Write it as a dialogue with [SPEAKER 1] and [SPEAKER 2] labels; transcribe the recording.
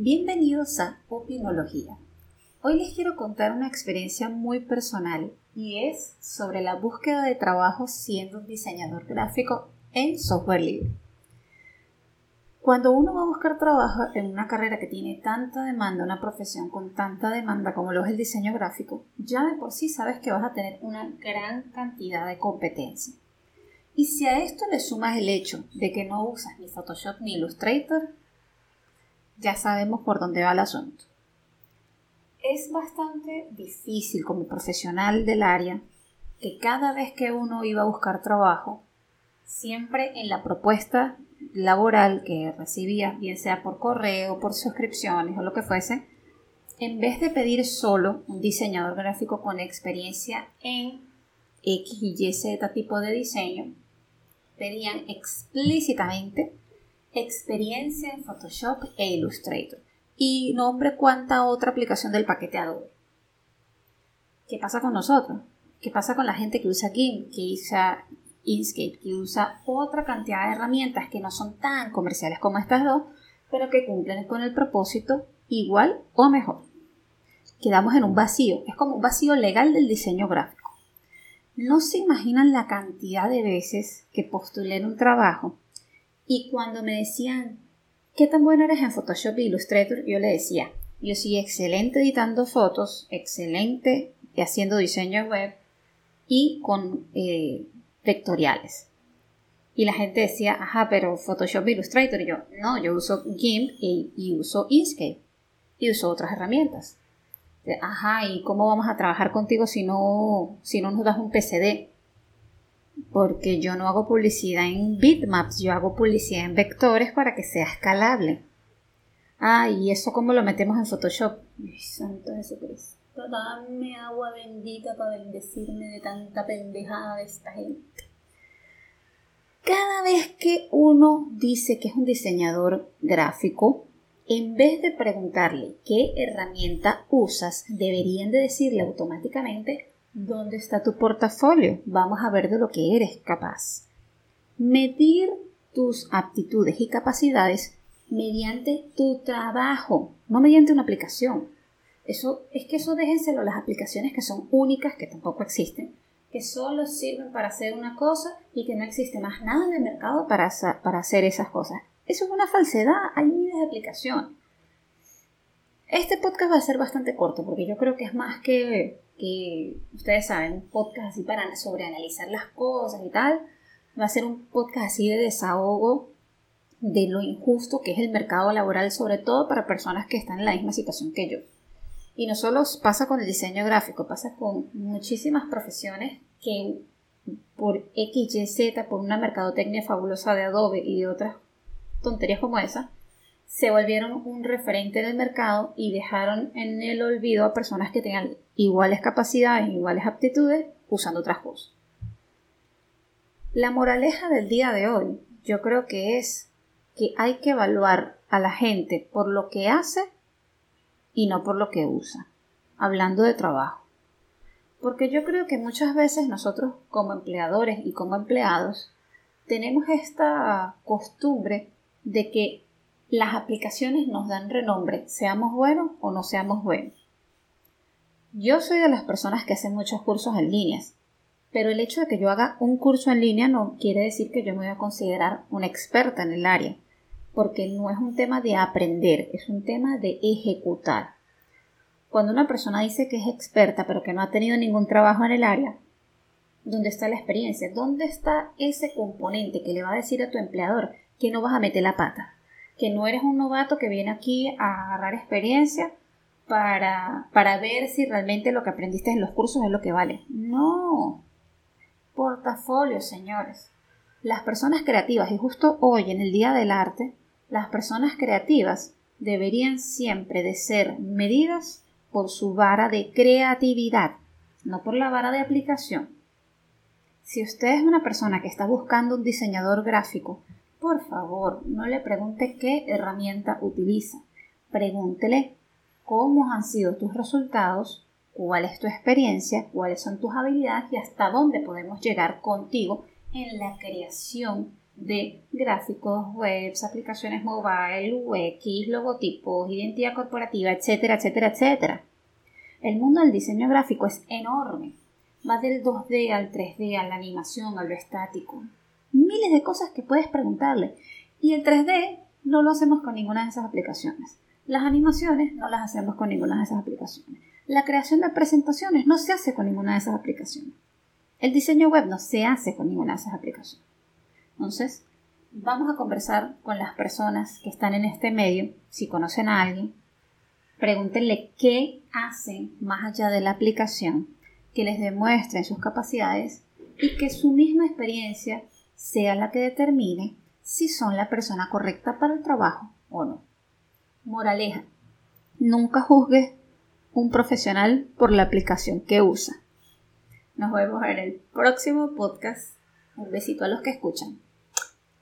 [SPEAKER 1] Bienvenidos a Opinología. Hoy les quiero contar una experiencia muy personal y es sobre la búsqueda de trabajo siendo un diseñador gráfico en software libre. Cuando uno va a buscar trabajo en una carrera que tiene tanta demanda, una profesión con tanta demanda como lo es el diseño gráfico, ya de por sí sabes que vas a tener una gran cantidad de competencia. Y si a esto le sumas el hecho de que no usas ni Photoshop ni Illustrator, ya sabemos por dónde va el asunto. Es bastante difícil como profesional del área que cada vez que uno iba a buscar trabajo, siempre en la propuesta laboral que recibía, bien sea por correo, por suscripciones o lo que fuese, en vez de pedir solo un diseñador gráfico con experiencia en X y Y Z tipo de diseño, pedían explícitamente experiencia en Photoshop e Illustrator y nombre cuánta otra aplicación del paquete Adobe. ¿Qué pasa con nosotros? ¿Qué pasa con la gente que usa GIMP, que usa Inkscape, que usa otra cantidad de herramientas que no son tan comerciales como estas dos, pero que cumplen con el propósito igual o mejor? Quedamos en un vacío, es como un vacío legal del diseño gráfico. No se imaginan la cantidad de veces que postulé en un trabajo y cuando me decían, ¿qué tan bueno eres en Photoshop e Illustrator? Yo le decía, yo soy excelente editando fotos, excelente haciendo diseño web y con eh, vectoriales. Y la gente decía, ajá, pero Photoshop e Illustrator. Y yo, no, yo uso GIMP y, uso Inkscape. Y uso otras herramientas. Ajá, ¿y cómo vamos a trabajar contigo si no, si no nos das un PCD? Porque yo no hago publicidad en bitmaps, yo hago publicidad en vectores para que sea escalable. Ah, y eso cómo lo metemos en Photoshop. Ay, santo Jesucristo. Dame agua bendita para bendecirme de tanta pendejada de esta gente. Cada vez que uno dice que es un diseñador gráfico, en vez de preguntarle qué herramienta usas, deberían de decirle automáticamente ¿Dónde está tu portafolio? Vamos a ver de lo que eres capaz. Medir tus aptitudes y capacidades mediante tu trabajo, no mediante una aplicación. Eso es que eso déjenselo las aplicaciones que son únicas, que tampoco existen, que solo sirven para hacer una cosa y que no existe más nada en el mercado para, hacer esas cosas. Eso es una falsedad, hay miles de aplicaciones. Este podcast va a ser bastante corto porque yo creo que es más que que ustedes saben, un podcast así para sobreanalizar las cosas y tal. Va a ser un podcast así de desahogo de lo injusto que es el mercado laboral, sobre todo para personas que están en la misma situación que yo. Y no solo pasa con el diseño gráfico, pasa con muchísimas profesiones que por X, Y, Z, por una mercadotecnia fabulosa de Adobe y de otras tonterías como esa, se volvieron un referente del mercado y dejaron en el olvido a personas que tengan iguales capacidades, iguales aptitudes, usando otras cosas. La moraleja del día de hoy yo creo que es que hay que evaluar a la gente por lo que hace y no por lo que usa, hablando de trabajo. Porque yo creo que muchas veces nosotros como empleadores y como empleados tenemos esta costumbre de que las aplicaciones nos dan renombre, seamos buenos o no seamos buenos. Yo soy de las personas que hacen muchos cursos en líneas, pero el hecho de que yo haga un curso en línea no quiere decir que yo me voy a considerar una experta en el área, porque no es un tema de aprender, es un tema de ejecutar. Cuando una persona dice que es experta pero que no ha tenido ningún trabajo en el área, ¿dónde está la experiencia? ¿Dónde está ese componente que le va a decir a tu empleador que no vas a meter la pata? Que no eres un novato que viene aquí a agarrar experiencia para, para ver si realmente lo que aprendiste en los cursos es lo que vale. No. Portafolio, señores. Las personas creativas, y justo hoy en el Día del Arte, las personas creativas deberían siempre de ser medidas por su vara de creatividad, no por la vara de aplicación. Si usted es una persona que está buscando un diseñador gráfico por favor, no le pregunte qué herramienta utiliza. Pregúntele cómo han sido tus resultados, cuál es tu experiencia, cuáles son tus habilidades y hasta dónde podemos llegar contigo en la creación de gráficos, webs, aplicaciones mobile, UX, logotipos, identidad corporativa, etcétera, etcétera, etcétera. El mundo del diseño gráfico es enorme. Va del 2D al 3D, a la animación, a lo estático. Miles de cosas que puedes preguntarle. Y el 3D no lo hacemos con ninguna de esas aplicaciones. Las animaciones no las hacemos con ninguna de esas aplicaciones. La creación de presentaciones no se hace con ninguna de esas aplicaciones. El diseño web no se hace con ninguna de esas aplicaciones. Entonces, vamos a conversar con las personas que están en este medio, si conocen a alguien, pregúntenle qué hacen más allá de la aplicación, que les demuestren sus capacidades y que su misma experiencia sea la que determine si son la persona correcta para el trabajo o no. Moraleja, nunca juzgues un profesional por la aplicación que usa. Nos vemos en el próximo podcast. Un besito a los que escuchan.